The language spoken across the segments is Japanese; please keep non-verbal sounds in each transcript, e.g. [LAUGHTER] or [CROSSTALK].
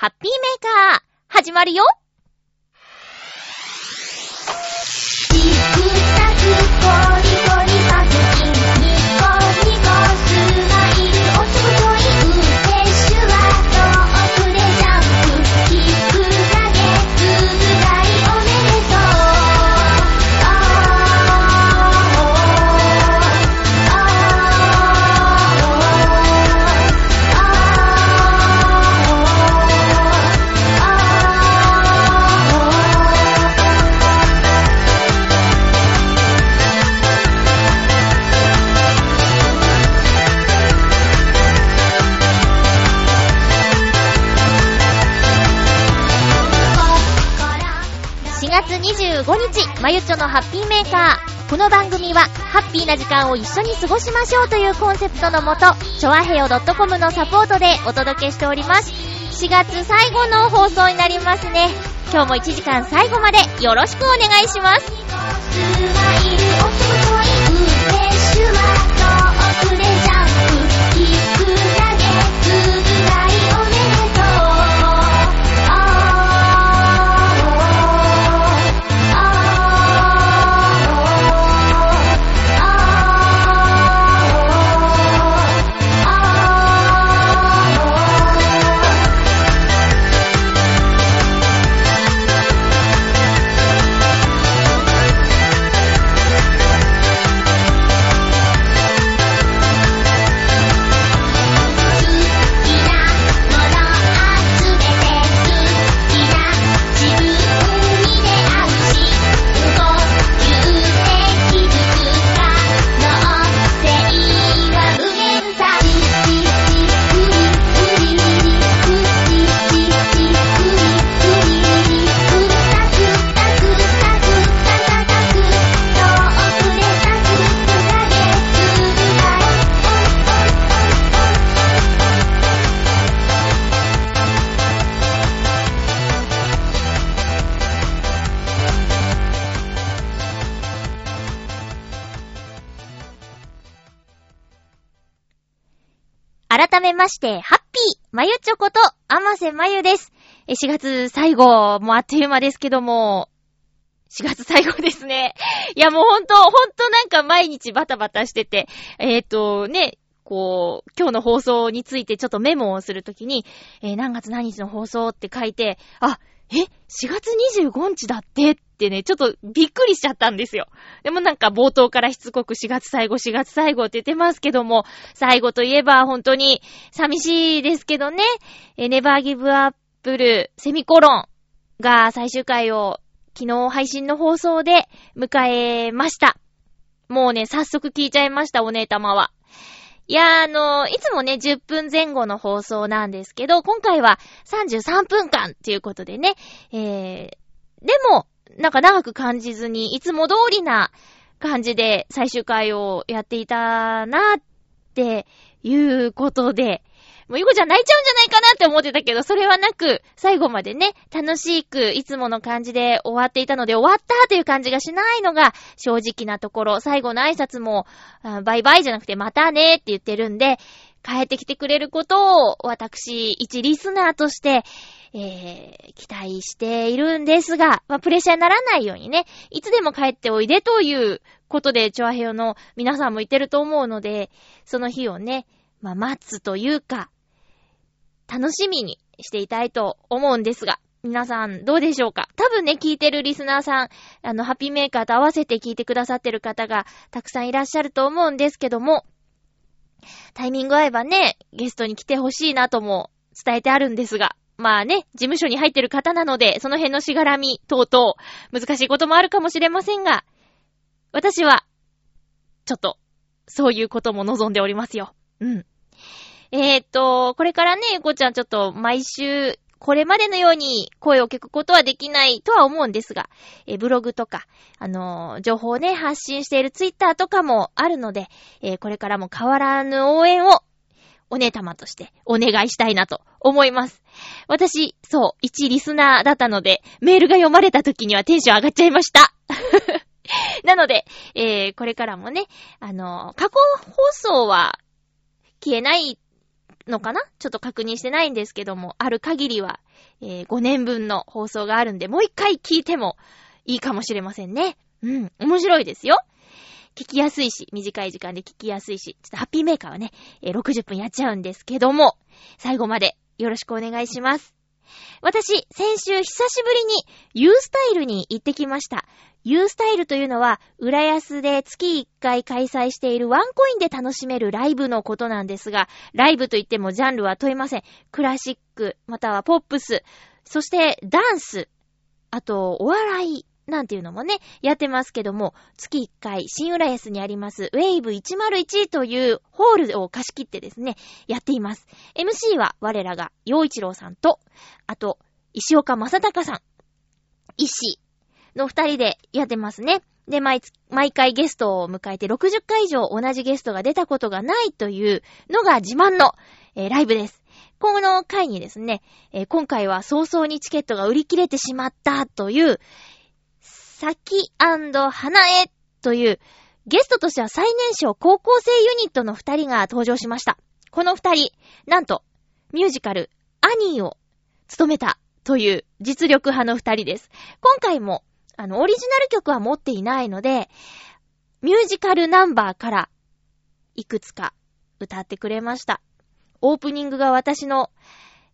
ハッピーメーカー、始まるよ。まゆちょのハッピーメーカー。この番組は、ハッピーな時間を一緒に過ごしましょうというコンセプトのもと、ちょわへよ .com のサポートでお届けしております。4月最後の放送になりますね。今日も1時間最後までよろしくお願いします。まして、ハッピーまゆちょこと、あませまゆです。4月最後、もうあっという間ですけども、4月最後ですね。いやもうほんと、ほんとなんか毎日バタバタしてて、えっ、とね、こう、今日の放送についてちょっとメモをするときに、えー何月何日の放送って書いて、あ、え ?4 月25日だってってね、ちょっとびっくりしちゃったんですよ。でもなんか冒頭からしつこく4月最後、4月最後って言ってますけども、最後といえば本当に寂しいですけどね、えネバーギブアップルセミコロンが最終回を昨日配信の放送で迎えました。もうね、早速聞いちゃいました、お姉様は。いや、あのいつもね、10分前後の放送なんですけど、今回は33分間っていうことでね、えー、でも、なんか長く感じずに、いつも通りな感じで最終回をやっていたなっていうことで、もうゆこちゃん泣いちゃうんじゃないかなって思ってたけど、それはなく、最後までね、楽しく、いつもの感じで終わっていたので、終わったという感じがしないのが正直なところ、最後の挨拶も、バイバイじゃなくて、またねって言ってるんで、帰ってきてくれることを、私、一リスナーとして、えー、期待しているんですが、まあ、プレッシャーにならないようにね、いつでも帰っておいでということで、チョアヘヨの皆さんも言ってると思うので、その日をね、まあ、待つというか、楽しみにしていたいと思うんですが、皆さんどうでしょうか？多分ね、聞いてるリスナーさん、あの、ハッピーメーカーと合わせて聞いてくださってる方がたくさんいらっしゃると思うんですけども、タイミング合えばね、ゲストに来てほしいなとも伝えてあるんですが、まあね、事務所に入ってる方なので、その辺のしがらみ等々、難しいこともあるかもしれませんが、私は、ちょっと、そういうことも望んでおりますよ。うん。えー、っと、これからね、ゆこちゃんちょっと毎週、これまでのように声を聞くことはできないとは思うんですが、えブログとか、あのー情報をね、発信しているツイッターとかもあるので、えーこれからも変わらぬ応援を、お姉様としてお願いしたいなと思います。私、そう、一リスナーだったので、メールが読まれた時にはテンション上がっちゃいました。[LAUGHS] なので、えーこれからもね、あの過去放送は消えないのかな？ちょっと確認してないんですけども、ある限りはえー5年分の放送があるんで、もう一回聞いてもいいかもしれませんね。うん、面白いですよ。聞きやすいし、短い時間で聞きやすいし、ちょっとハッピーメーカーはね、えー60分やっちゃうんですけども、最後までよろしくお願いします。私、先週久しぶりに U スタイルに行ってきました。U スタイルというのは、浦安で月1回開催しているワンコインで楽しめるライブのことなんですが、ライブといってもジャンルは問いません。クラシック、またはポップス、そしてダンス、あと、お笑い、なんていうのもね、やってますけども、月1回、新浦安にあります、ウェイブ101というホールを貸し切ってですね、やっています。MC は我らが、陽一郎さんと、あと、石岡正隆さん、石の二人でやってますね。で、毎、毎回ゲストを迎えて60回以上同じゲストが出たことがないというのが自慢の、えーライブです。この回にですね、えー今回は早々にチケットが売り切れてしまったという、さき花江という、ゲストとしては最年少高校生ユニットの二人が登場しました。この二人、なんと、ミュージカル、アニーを務めたという実力派の二人です。今回も、あの、オリジナル曲は持っていないので、ミュージカルナンバーから、いくつか歌ってくれました。オープニングが私の、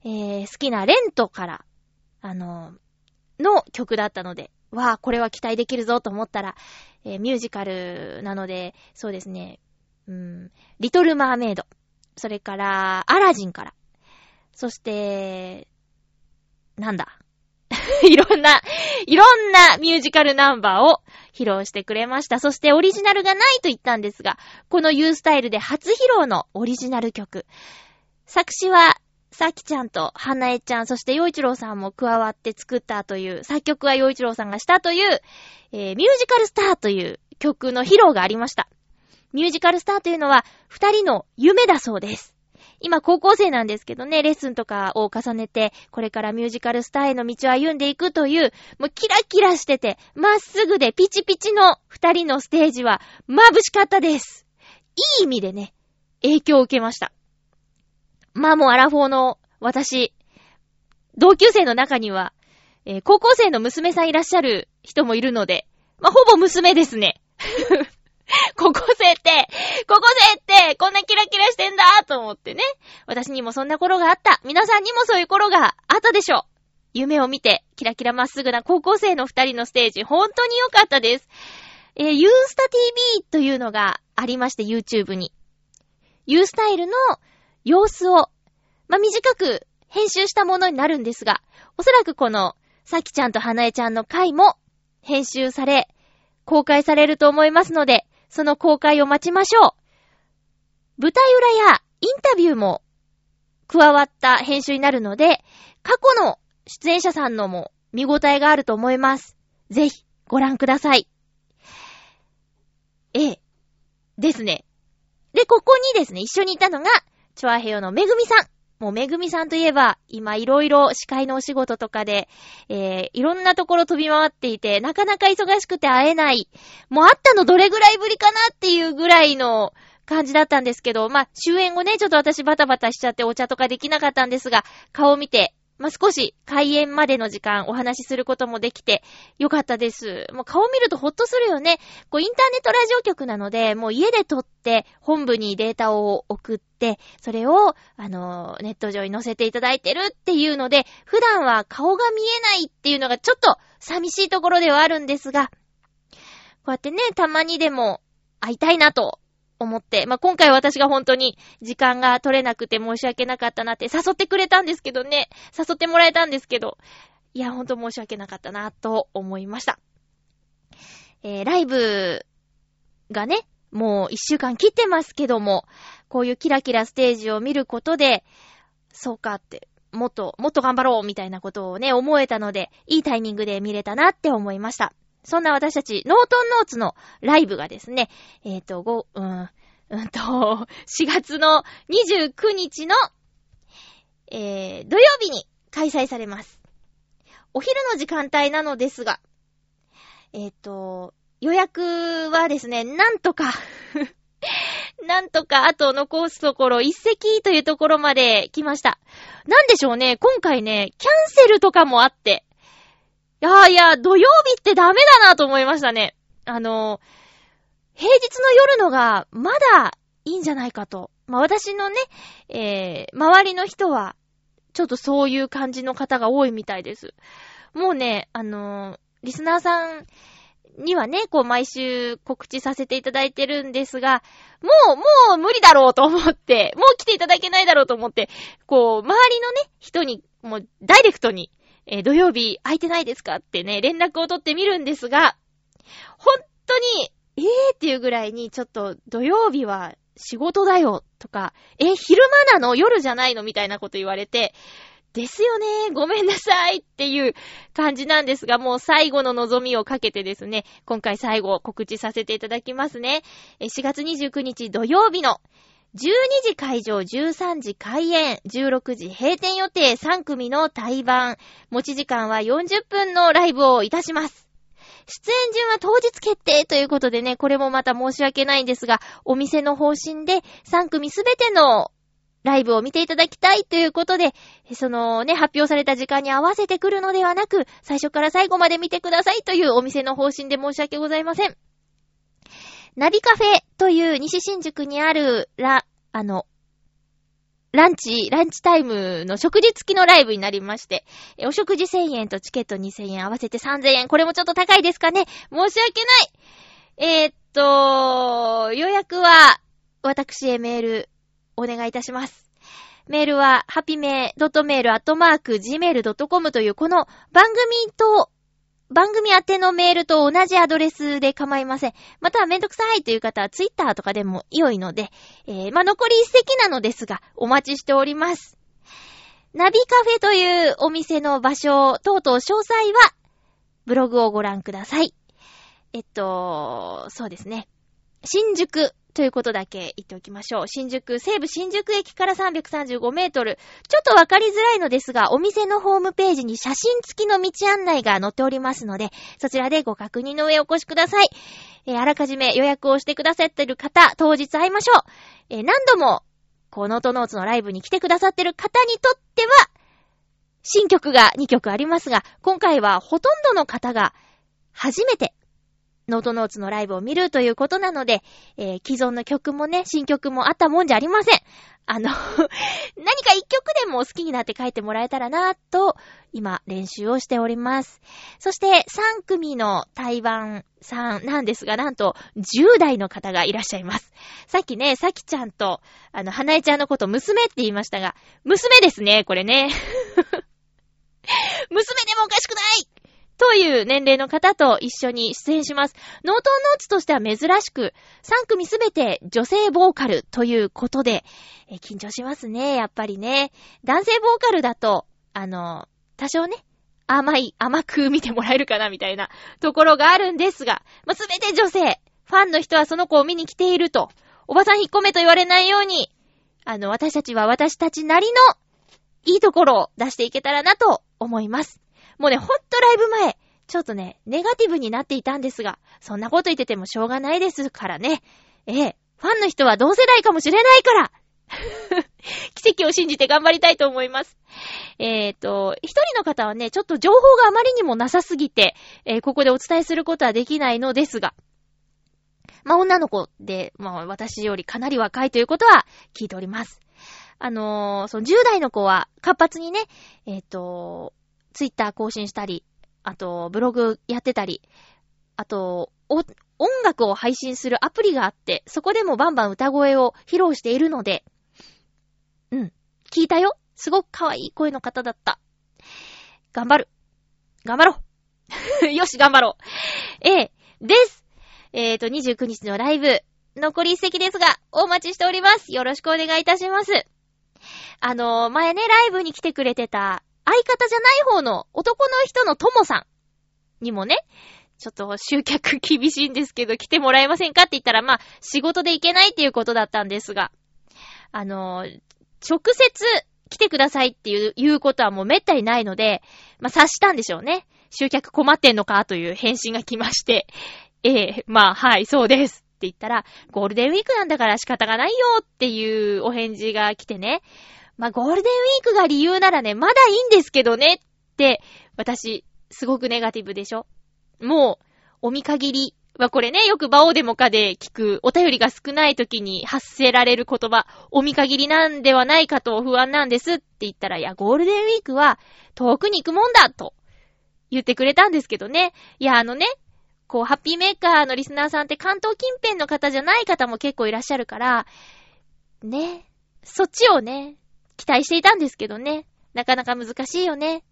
えー、好きなレントから、あの、の曲だったので、わあ、これは期待できるぞと思ったら、えーミュージカルなので、そうですね、うん、リトル・マーメイド、それから、アラジンから、そして、なんだ？[LAUGHS] いろんな、いろんなミュージカルナンバーを披露してくれました。そしてオリジナルがないと言ったんですが、この U スタイルで初披露のオリジナル曲。作詞は、さきちゃんと花江ちゃん、そして洋一郎さんも加わって作ったという、作曲は洋一郎さんがしたという、えーミュージカルスターという曲の披露がありました。ミュージカルスターというのは、二人の夢だそうです。今高校生なんですけどね、レッスンとかを重ねて、これからミュージカルスターへの道を歩んでいくという、もうキラキラしてて、まっすぐでピチピチの二人のステージは眩しかったです。いい意味でね、影響を受けました。まあもうアラフォーの私、同級生の中には、えー高校生の娘さんいらっしゃる人もいるので、まあほぼ娘ですね。高校生って、高校生って、こんなキラキラしてんだと思ってね。私にもそんな頃があった。皆さんにもそういう頃があったでしょう。夢を見て、キラキラまっすぐな高校生の二人のステージ、本当に良かったです。えー、ユースタ TV というのがありまして、YouTube に。ユースタイルの様子を、まあ、短く編集したものになるんですが、おそらくこの、さきちゃんと花江ちゃんの回も編集され、公開されると思いますので、その公開を待ちましょう。舞台裏やインタビューも加わった編集になるので、過去の出演者さんのも見応えがあると思います。ぜひご覧ください。ええ。ですね。で、ここにですね、一緒にいたのが、チョアヘヨのめぐみさん。もうめぐみさんといえば、今いろいろ司会のお仕事とかで、えー、いろんなところ飛び回っていて、なかなか忙しくて会えない。もう会ったのどれぐらいぶりかなっていうぐらいの感じだったんですけど、まあ、終演後ね、ちょっと私バタバタしちゃってお茶とかできなかったんですが、顔を見て、まあ、少し開演までの時間お話しすることもできてよかったです。もう顔見るとほっとするよね。こうインターネットラジオ局なので、もう家で撮って本部にデータを送って、それを、あの、ネット上に載せていただいてるっていうので、普段は顔が見えないっていうのがちょっと寂しいところではあるんですが、こうやってね、たまにでも会いたいなと思って、まあ、今回私が本当に時間が取れなくて申し訳なかったなって誘ってくれたんですけどね、誘ってもらえたんですけど、いや、本当申し訳なかったなと思いました。えー、ライブがね、もう一週間切ってますけども、こういうキラキラステージを見ることで、そうかって、もっと、もっと頑張ろうみたいなことをね、思えたので、いいタイミングで見れたなって思いました。そんな私たち、ノートンノーツのライブがですね、えっ、と、ご、うん、うんと、4月の29日の、えー、土曜日に開催されます。お昼の時間帯なのですが、えっ、と、予約はですね、なんとか、[LAUGHS] なんとかあと残すところ一席というところまで来ました。なんでしょうね、今回ね、キャンセルとかもあって。いやいや、土曜日ってダメだなと思いましたね。あの、平日の夜のがまだいいんじゃないかと。まあ、私のね、えー、周りの人は、ちょっとそういう感じの方が多いみたいです。もうね、あのーリスナーさんにはね、こう毎週告知させていただいてるんですが、もう、もう無理だろうと思って、もう来ていただけないだろうと思って、こう、周りのね、人に、もうダイレクトに、えー土曜日空いてないですかってね、連絡を取ってみるんですが、本当に、えーっていうぐらいに、ちょっと土曜日は仕事だよとか、え、昼間なの夜じゃないのみたいなこと言われて、ですよねごめんなさいっていう感じなんですが、もう最後の望みをかけてですね、今回最後告知させていただきますね。4月29日土曜日の12時会場、13時開演、16時閉店予定3組の対バン。持ち時間は40分のライブをいたします。出演順は当日決定ということでね、これもまた申し訳ないんですが、お店の方針で3組すべてのライブを見ていただきたいということで、そのね、発表された時間に合わせてくるのではなく、最初から最後まで見てくださいというお店の方針で申し訳ございません。ナビカフェという西新宿にある、ラ、あの、ランチ、ランチタイムの食事付きのライブになりまして、お食事1000円とチケット2000円合わせて3000円。これもちょっと高いですかね？申し訳ないえー、っと、予約は、私へメール、お願いいたします。メールは、ハピメー、ドットメール、アットマーク、gmail.com という、この番組と、番組宛てのメールと同じアドレスで構いません。またはめんどくさいという方は、ツイッターとかでも良いので、えー、まあ、残り一席なのですが、お待ちしております。ナビカフェというお店の場所、等々詳細は、ブログをご覧ください。えっと、そうですね。新宿ということだけ言っておきましょう。新宿、西武新宿駅から335メートル。ちょっとわかりづらいのですが、お店のホームページに写真付きの道案内が載っておりますので、そちらでご確認の上お越しください。えーあらかじめ予約をしてくださっている方、当日会いましょう。えー何度も、こう、ノートノーツのライブに来てくださっている方にとっては、新曲が2曲ありますが、今回はほとんどの方が初めてノートノーツのライブを見るということなので、えー既存の曲もね、新曲もあったもんじゃありません。あの、[LAUGHS] 何か一曲でも好きになって帰ってもらえたらなと、今練習をしております。そして3組の対バンさんなんですが、なんと10代の方がいらっしゃいます。さっきね、さきちゃんと、あの、花江ちゃんのこと娘って言いましたが、娘ですね、これね。[LAUGHS] 娘でもおかしくないという年齢の方と一緒に出演します。ノートンノーツとしては珍しく、3組すべて女性ボーカルということで、え緊張しますね、やっぱりね。男性ボーカルだと、あの、多少ね、甘い、甘く見てもらえるかな、みたいなところがあるんですが、ま、すべて女性、ファンの人はその子を見に来ていると、おばさん引っ込めと言われないように、あの、私たちは私たちなりのいいところを出していけたらなと思います。もうね、ほんとライブ前、ちょっとね、ネガティブになっていたんですが、そんなこと言っててもしょうがないですからね。ええ、ファンの人は同世代かもしれないから [LAUGHS] 奇跡を信じて頑張りたいと思います。えっ、と、一人の方はね、ちょっと情報があまりにもなさすぎて、えーここでお伝えすることはできないのですが、まあ、女の子で、まあ、私よりかなり若いということは聞いております。あのーその10代の子は活発にね、えっ、と、ツイッター更新したり、あと、ブログやってたり、あと、音楽を配信するアプリがあって、そこでもバンバン歌声を披露しているので、うん、聞いたよ。すごく可愛い声の方だった。頑張る。頑張ろう。[LAUGHS] よし、頑張ろう。ええ、です。えっ、と、29日のライブ、残り一席ですが、お待ちしております。よろしくお願いいたします。あのー前ね、ライブに来てくれてた、相方じゃない方の男の人のともさんにもね、ちょっと集客厳しいんですけど、来てもらえませんかって言ったら、まあ、仕事で行けないっていうことだったんですが、あの直接来てくださいっていう、いうことはもう滅多にないので、まあ、察したんでしょうね。集客困ってんのかという返信が来まして、ええまあ、はい、そうですって言ったら、ゴールデンウィークなんだから仕方がないよっていうお返事が来てね。まあ、ゴールデンウィークが理由ならね、まだいいんですけどねって、私、すごくネガティブでしょもう、お見限り。まあ、これね、よくバオデモカで聞く、お便りが少ない時に発せられる言葉、お見限りなんではないかと不安なんですって言ったら、いや、ゴールデンウィークは遠くに行くもんだと言ってくれたんですけどね。いや、あのね、こう、ハッピーメーカーのリスナーさんって関東近辺の方じゃない方も結構いらっしゃるから、ね、そっちをね、期待していたんですけどね。なかなか難しいよね。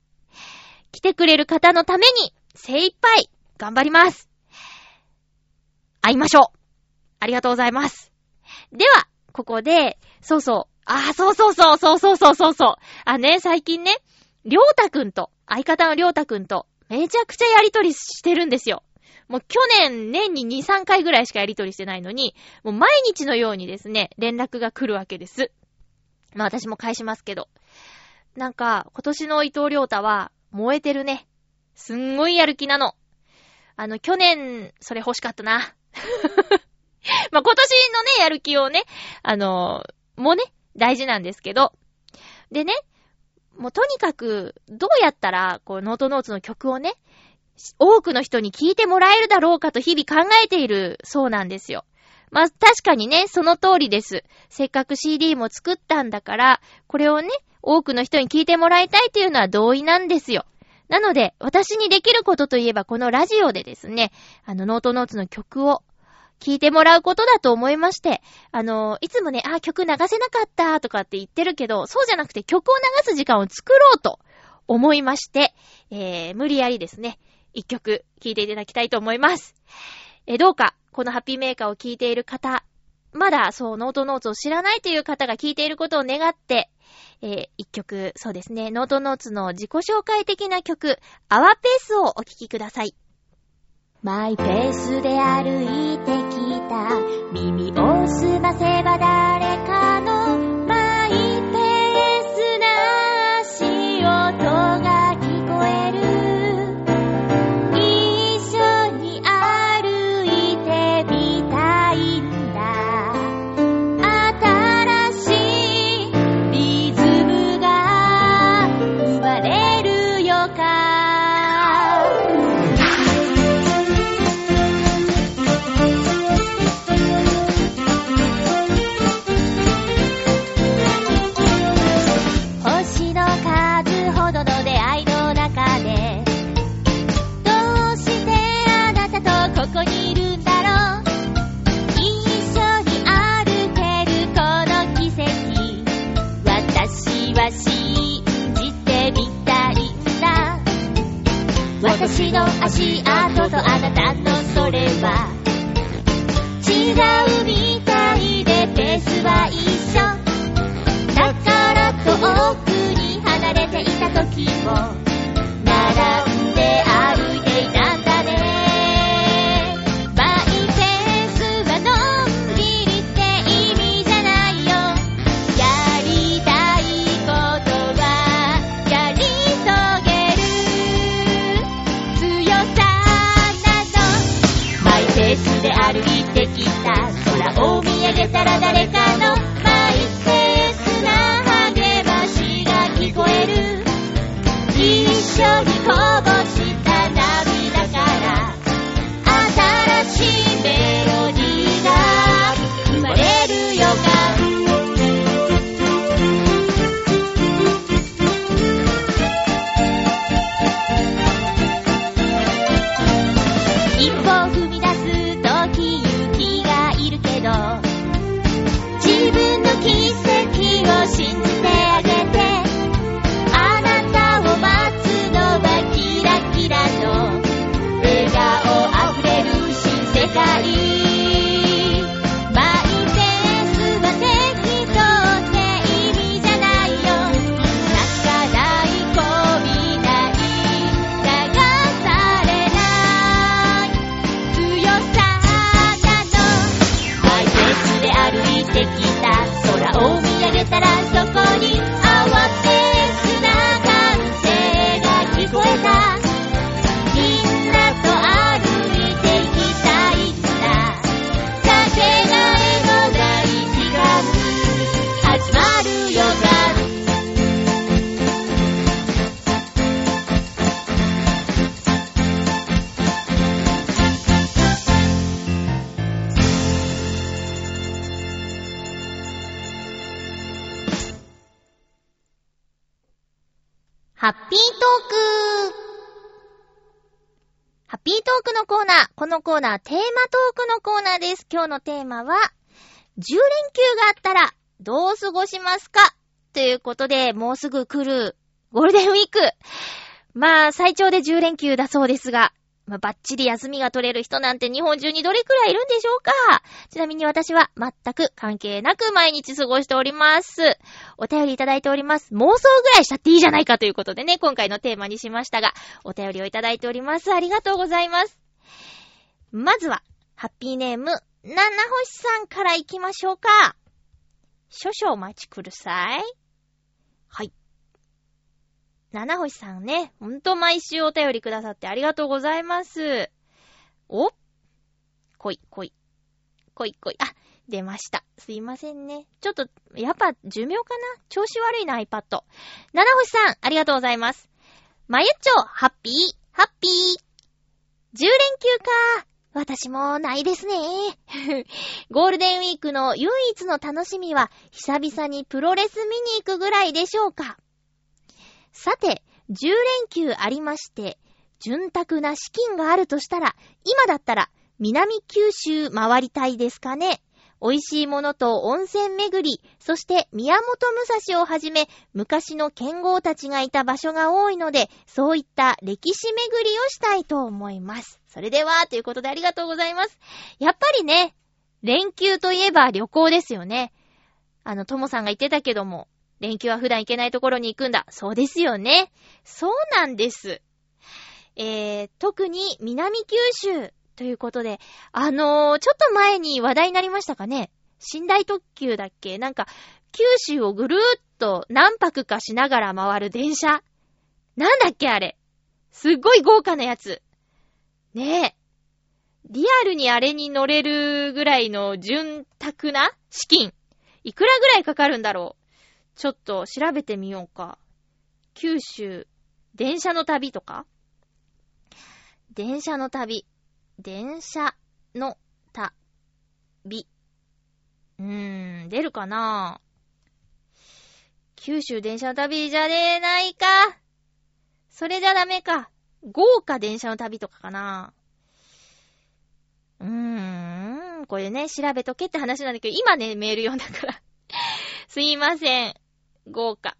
来てくれる方のために精一杯頑張ります。会いましょう。ありがとうございます。では、ここで、そうそう。ああ、そうそうそう、そうそうそうそうそう。あね、最近ね、りょうたくんと、相方のりょうたくんと、めちゃくちゃやりとりしてるんですよ。もう去年年に2、3回ぐらいしかやりとりしてないのに、もう毎日のようにですね、連絡が来るわけです。まあ私も返しますけど。なんか、今年の伊藤良太は、燃えてるね。すんごいやる気なの。あの、去年、それ欲しかったな。[LAUGHS] まあ今年のね、やる気をね、あの、もね、大事なんですけど。でね、もうとにかく、どうやったら、こう、ノートノーツの曲をね、多くの人に聴いてもらえるだろうかと日々考えているそうなんですよ。まあ、確かにね、その通りです。せっかく CD も作ったんだから、これをね、多くの人に聞いてもらいたいっていうのは同意なんですよ。なので、私にできることといえば、このラジオでですね、あの、ノートノーツの曲を聞いてもらうことだと思いまして、あの、いつもね、あ、曲流せなかったとかって言ってるけど、そうじゃなくて曲を流す時間を作ろうと思いまして、えー、無理やりですね、一曲聴いていただきたいと思います。え、どうか、このハッピーメーカーを聴いている方、まだそう、ノートノーツを知らないという方が聴いていることを願って、えー、一曲、そうですね、ノートノーツの自己紹介的な曲、アワペースをお聴きください。マイペースで歩いてきた耳をすませば誰かの私の足跡とあなたのそれは。違うみたいでペースは一緒。だから遠くに離れていた時も。げたら誰かのマイペースな励ましが聞こえる。一緒にのテーマは、10連休があったら、どう過ごしますか？ということで、もうすぐ来る、ゴールデンウィーク。まあ、最長で10連休だそうですが、まあ、バッチリ休みが取れる人なんて日本中にどれくらいいるんでしょうか？ちなみに私は全く関係なく毎日過ごしております。お便りいただいております。妄想ぐらいしちゃっていいじゃないかということでね、今回のテーマにしましたが、お便りをいただいております。ありがとうございます。まずは、ハッピーネーム、七星さんから行きましょうか。少々お待ちください。はい。七星さんね、ほんと毎週お便りくださってありがとうございます。お？来い、来い。来い、来い。あ、出ました。すいませんね。ちょっと、やっぱ寿命かな？調子悪いな、iPad。七星さん、ありがとうございます。まゆっちょ、ハッピー、ハッピー。10連休か。私もないですね。[LAUGHS] ゴールデンウィークの唯一の楽しみは、久々にプロレス見に行くぐらいでしょうか。さて、10連休ありまして、潤沢な資金があるとしたら、今だったら、南九州回りたいですかね。美味しいものと温泉巡り、そして宮本武蔵をはじめ、昔の剣豪たちがいた場所が多いので、そういった歴史巡りをしたいと思います。それでは、ということでありがとうございます。やっぱりね、連休といえば旅行ですよね。あの、ともさんが言ってたけども、連休は普段行けないところに行くんだ。そうですよね。そうなんです。えー、特に南九州ということで、あのー、ちょっと前に話題になりましたかね？寝台特急だっけ？なんか、九州をぐるーっと何泊かしながら回る電車。なんだっけあれ？すっごい豪華なやつ。ねえ。リアルにあれに乗れるぐらいの潤沢な資金。いくらぐらいかかるんだろう？ちょっと調べてみようか。九州、電車の旅とか？電車の旅。電車の旅。うーん、出るかな？九州電車の旅じゃねえないか。それじゃダメか。豪華電車の旅とかかな？うーん、これね、調べとけって話なんだけど、今ね、メール読んだから。[LAUGHS] すいません。豪華。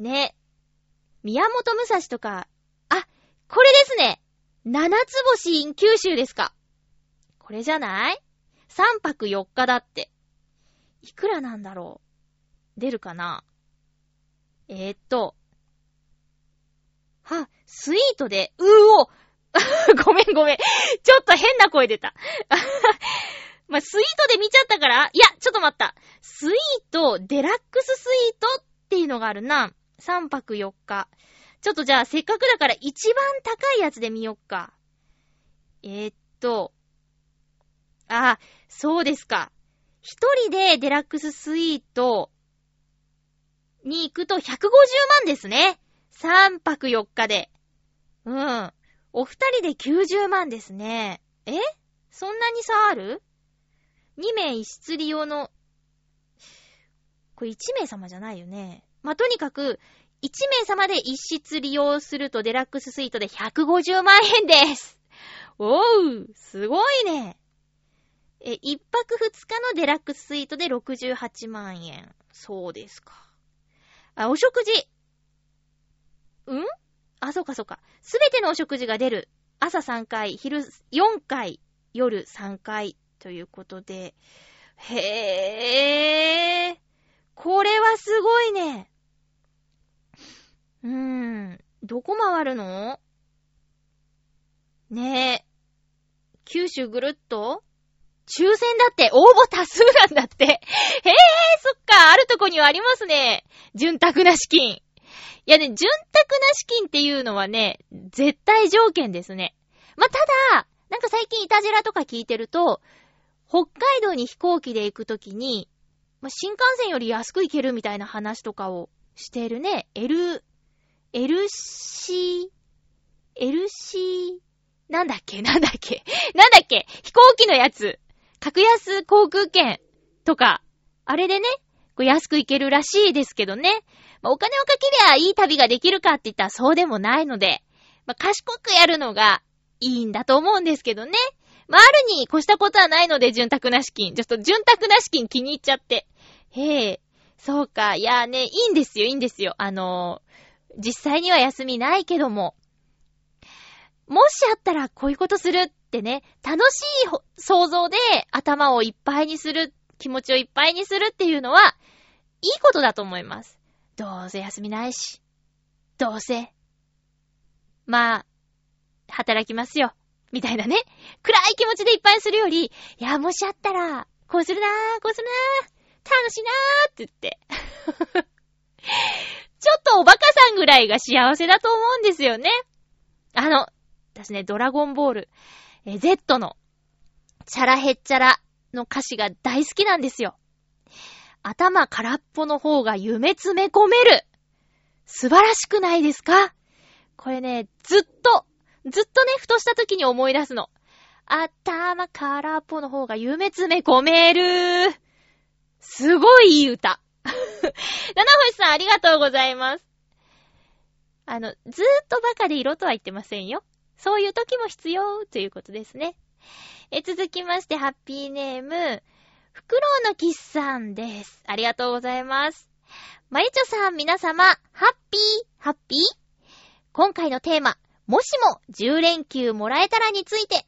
ね。宮本武蔵とか、あ、これですね。七つ星 in 九州ですか？これじゃない？三泊四日だって。いくらなんだろう？出るかな？えー、っと。は、スイートで、うーお [LAUGHS] ごめんごめん。ちょっと変な声出た。[LAUGHS] まあ、スイートで見ちゃったから？いや、ちょっと待った。スイート、デラックススイートっていうのがあるな。3泊4日。ちょっとじゃあ、せっかくだから一番高いやつで見よっか。えー、っと。あ、そうですか。一人でデラックススイートに行くと150万ですね。3泊4日で。うん。お二人で90万ですね。え？そんなに差ある ?2 名一室利用の、これ1名様じゃないよね。まあ、とにかく、1名様で一室利用するとデラックススイートで150万円です。おう、すごいね。え、1泊2日のデラックススイートで68万円。そうですか。あ、お食事。ん？あ、そうかそうか。すべてのお食事が出る。朝3回、昼4回、夜3回ということで。へぇー。これはすごいね。どこ回るの？ねえ。九州ぐるっと？抽選だって、応募多数なんだって。へえ、そっか、あるとこにはありますね。潤沢な資金。いやね、潤沢な資金っていうのはね、絶対条件ですね。まあ、ただ、なんか最近イタジェラとか聞いてると、北海道に飛行機で行くときに、まあ、新幹線より安く行けるみたいな話とかをしてるね。L、LC、LC、なんだっけ？[LAUGHS] なんだっけ？なんだっけ？飛行機のやつ。格安航空券とか、あれでね、こう安く行けるらしいですけどね。まあ、お金をかけりゃいい旅ができるかって言ったらそうでもないので、まあ、賢くやるのがいいんだと思うんですけどね。まあ、あるに越したことはないので、潤沢な資金。ちょっと潤沢な資金気に入っちゃって。へえ、そうか。いやーね、いいんですよ、いいんですよ。あのー、実際には休みないけども。もしあったらこういうことするってね、楽しい想像で頭をいっぱいにする、気持ちをいっぱいにするっていうのは、いいことだと思います。どうせ休みないし。どうせ。まあ、働きますよ。みたいなね。暗い気持ちでいっぱいするより、いや、もしあったら、こうするなー、こうするなー、楽しいなーって言って。ちょっとおバカさんぐらいが幸せだと思うんですよね。あの、私ね、ドラゴンボール、え Z の、チャラヘッチャラの歌詞が大好きなんですよ。頭空っぽの方が夢詰め込める。素晴らしくないですか？これね、ずっと、ずっとね、ふとした時に思い出すの。頭空っぽの方が夢詰め込める。すごいいい歌。[LAUGHS] 七星さんありがとうございます。あの、ずーっとバカで色とは言ってませんよ。そういう時も必要ということですね。え、続きまして、ハッピーネーム、フクロウのキスさんです。ありがとうございます。まゆちょさん、皆様、ハッピー、ハッピー？今回のテーマ、もしも10連休もらえたらについて。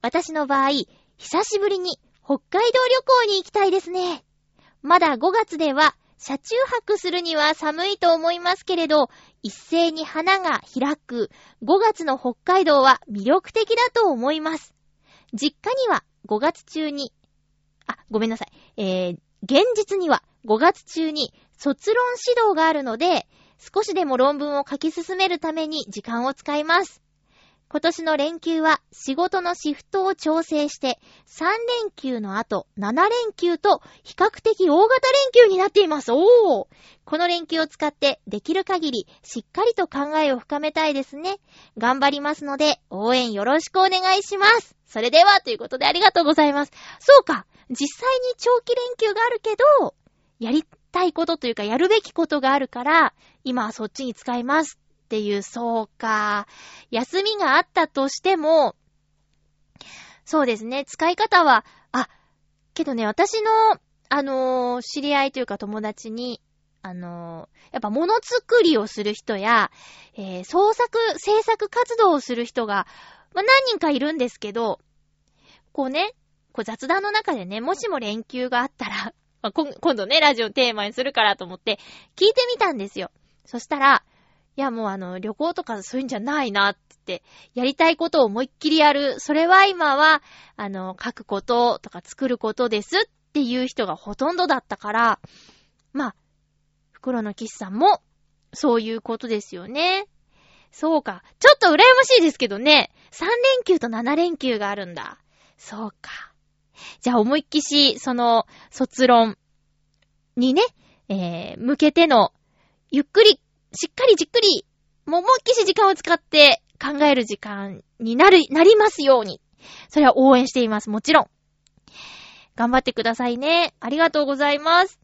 私の場合、久しぶりに北海道旅行に行きたいですね。まだ5月では車中泊するには寒いと思いますけれど、一斉に花が開く5月の北海道は魅力的だと思います。実家には5月中に、あ、ごめんなさい。えー、現実には5月中に卒論指導があるので、少しでも論文を書き進めるために時間を使います。今年の連休は仕事のシフトを調整して、3連休の後、7連休と比較的大型連休になっています。おーこの連休を使ってできる限りしっかりと考えを深めたいですね。頑張りますので、応援よろしくお願いします。それでは、ということでありがとうございます。そうか、実際に長期連休があるけど、やりたいことというか、やるべきことがあるから、今はそっちに使いますっていう、そうか。休みがあったとしても、そうですね、使い方は、あ、けどね、私の、あのー、知り合いというか友達に、あのー、やっぱ物作りをする人や、えー、創作、制作活動をする人が、まあ、何人かいるんですけど、こうね、こう雑談の中でね、もしも連休があったら、まあ、今度ね、ラジオテーマにするからと思って、聞いてみたんですよ。そしたら、いやもうあの、旅行とかそういうんじゃないなって、やりたいことを思いっきりやる。それは今は、あの、書くこととか作ることですっていう人がほとんどだったから、まあ、袋のキスさんも、そういうことですよね。そうか。ちょっと羨ましいですけどね。3連休と7連休があるんだ。そうか。じゃあ思いっきし、その、卒論にね、えー、向けての、ゆっくりしっかりじっくり、もう思いっきし時間を使って考える時間になる、なりますように。それは応援しています。もちろん。頑張ってくださいね。ありがとうございます。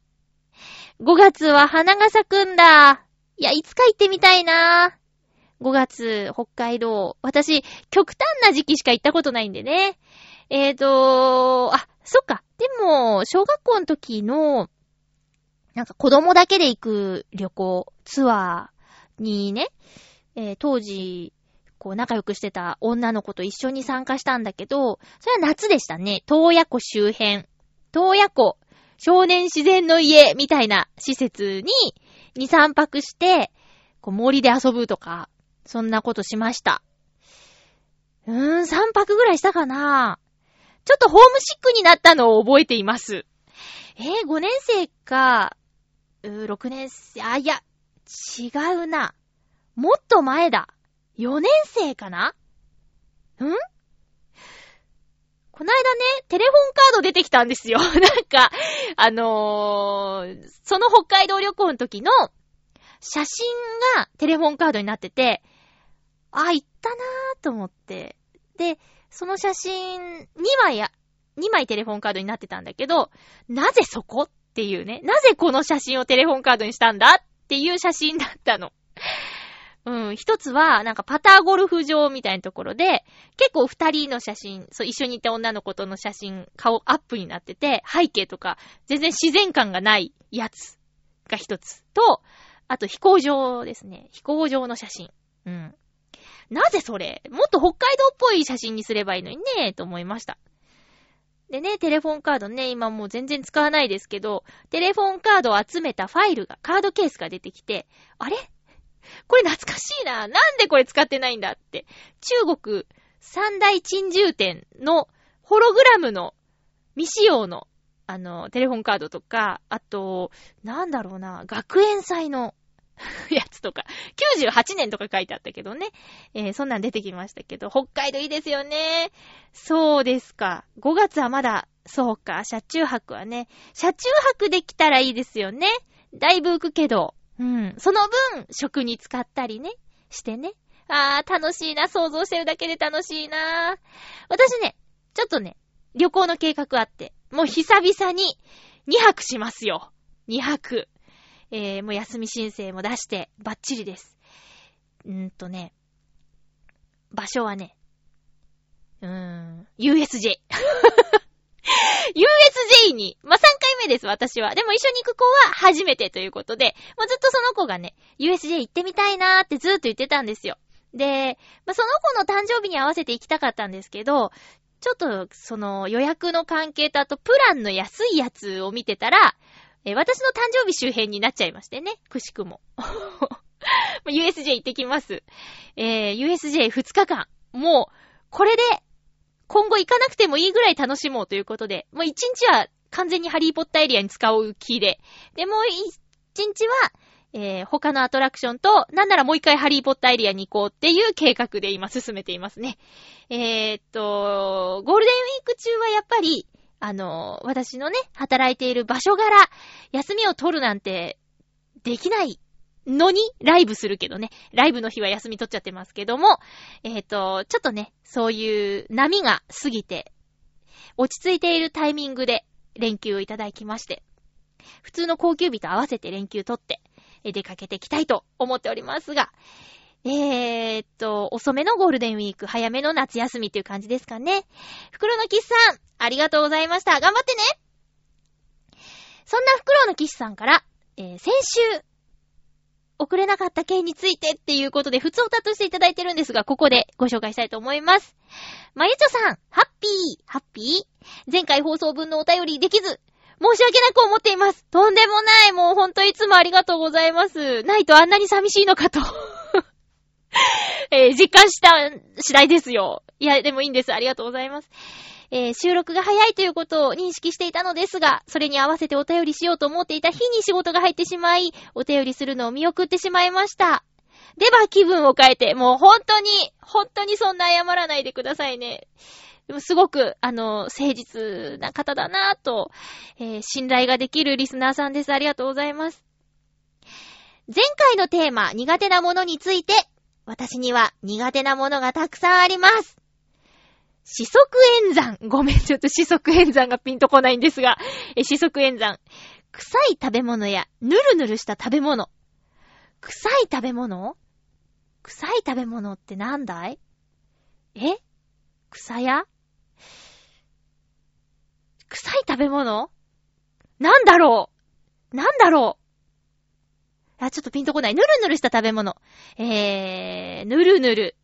5月は花が咲くんだ。いや、いつか行ってみたいな。5月、北海道。私、極端な時期しか行ったことないんでね。えーと、あ、そっか。でも、小学校の時の、なんか子供だけで行く旅行、ツアーにね、えー、当時、こう仲良くしてた女の子と一緒に参加したんだけど、それは夏でしたね。東野湖周辺。東野湖少年自然の家みたいな施設に2、3泊して、こう森で遊ぶとか、そんなことしました。うーん、3泊ぐらいしたかなちょっとホームシックになったのを覚えています。えー、5年生か、6年生、あ、いや、違うな。もっと前だ。4年生かな？ん？こないだね、テレフォンカード出てきたんですよ。[LAUGHS] なんか、あのー、その北海道旅行の時の写真がテレフォンカードになってて、あ、行ったなーと思って。で、その写真2枚や、2枚テレフォンカードになってたんだけど、なぜそこ？っっていうね。なぜこの写真をテレフォンカードにしたんだっていう写真だったの。うん、一つは、なんかパターゴルフ場みたいなところで、結構二人の写真、そう、一緒にいた女の子との写真、顔アップになってて、背景とか、全然自然感がないやつが一つ。と、あと飛行場ですね。飛行場の写真。うん。なぜそれ？もっと北海道っぽい写真にすればいいのにね、と思いました。でね、テレフォンカードね、今もう全然使わないですけど、テレフォンカードを集めたファイルが、カードケースが出てきて、あれ？これ懐かしいな。なんでこれ使ってないんだって。中国三大珍獣店のホログラムの未使用の、あの、テレフォンカードとか、あと、なんだろうな、学園祭の [LAUGHS] やつとか、98年とか書いてあったけどね。えー、そんなん出てきましたけど、北海道いいですよね。そうですか。5月はまだ、そうか、車中泊はね。車中泊できたらいいですよね。だいぶ浮くけど。うん。その分、食に使ったりね、してね。あー、楽しいな。想像してるだけで楽しいな。私ね、ちょっとね、旅行の計画あって、もう久々に2泊しますよ。2泊。えー、もう休み申請も出して、バッチリです。うーんとね、場所はね、うーん、USJ。USJ に、まあ、3回目です、私は。でも一緒に行く子は初めてということで、もうずっとその子がね、USJ 行ってみたいなーってずーっと言ってたんですよ。で、まあ、その子の誕生日に合わせて行きたかったんですけど、ちょっと、その予約の関係とあとプランの安いやつを見てたら、えー私の誕生日周辺になっちゃいましてね、くしくも。[LAUGHS] USJ 行ってきます。えー、USJ2 日間。もう、これで、今後行かなくてもいいぐらい楽しもうということで、もう1日は完全にハリーポッターエリアに使う気で、で、もう1日は、えー、他のアトラクションと、なんならもう一回ハリーポッターエリアに行こうっていう計画で今進めていますね。えー、っと、ゴールデンウィーク中はやっぱり、あの、私のね、働いている場所柄、休みを取るなんて、できないのに、ライブするけどね。ライブの日は休み取っちゃってますけども、えっ、と、ちょっとね、そういう波が過ぎて、落ち着いているタイミングで連休をいただきまして、普通の高級日と合わせて連休取って、出かけていきたいと思っておりますが、えー、っと、遅めのゴールデンウィーク、早めの夏休みっていう感じですかね。袋のキスさん、ありがとうございました。頑張ってねそんな袋のキスさんから、えー先週、送れなかった件についてっていうことで、普通歌としていただいてるんですが、ここでご紹介したいと思います。まゆちょさん、ハッピー、ハッピー前回放送分のお便りできず、申し訳なく思っています。とんでもない。もうほんといつもありがとうございます。ないとあんなに寂しいのかと。[LAUGHS] えー実感した次第ですよ。いや、でもいいんです。ありがとうございます。えー収録が早いということを認識していたのですが、それに合わせてお便りしようと思っていた日に仕事が入ってしまい、お便りするのを見送ってしまいました。では気分を変えて、もう本当に、本当にそんな謝らないでくださいね。でもすごく、あの、誠実な方だなぁと、えー信頼ができるリスナーさんです。ありがとうございます。前回のテーマ、苦手なものについて、私には苦手なものがたくさんあります。四則演算。ごめん、ちょっと四則演算がピンとこないんですが、え四則演算。臭い食べ物や、ぬるぬるした食べ物。臭い食べ物？臭い食べ物ってなんだい？え？草屋臭い食べ物？なんだろう？なんだろう？あ、ちょっとピンとこない。ぬるぬるした食べ物。えー、ぬるぬる。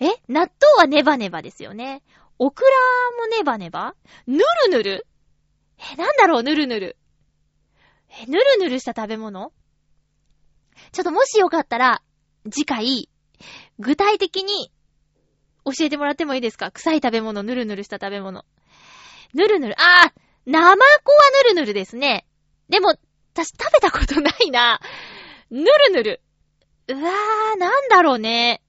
え納豆はネバネバですよね。オクラもネバネバ？ぬるぬる？え、なんだろうぬるぬる。え、ぬるぬるした食べ物？ちょっともしよかったら、次回、具体的に教えてもらってもいいですか？臭い食べ物、ぬるぬるした食べ物。ぬるぬる、あー、生子はぬるぬるですね。でも、私食べたことないな。ぬるぬる。うわー、なんだろうね。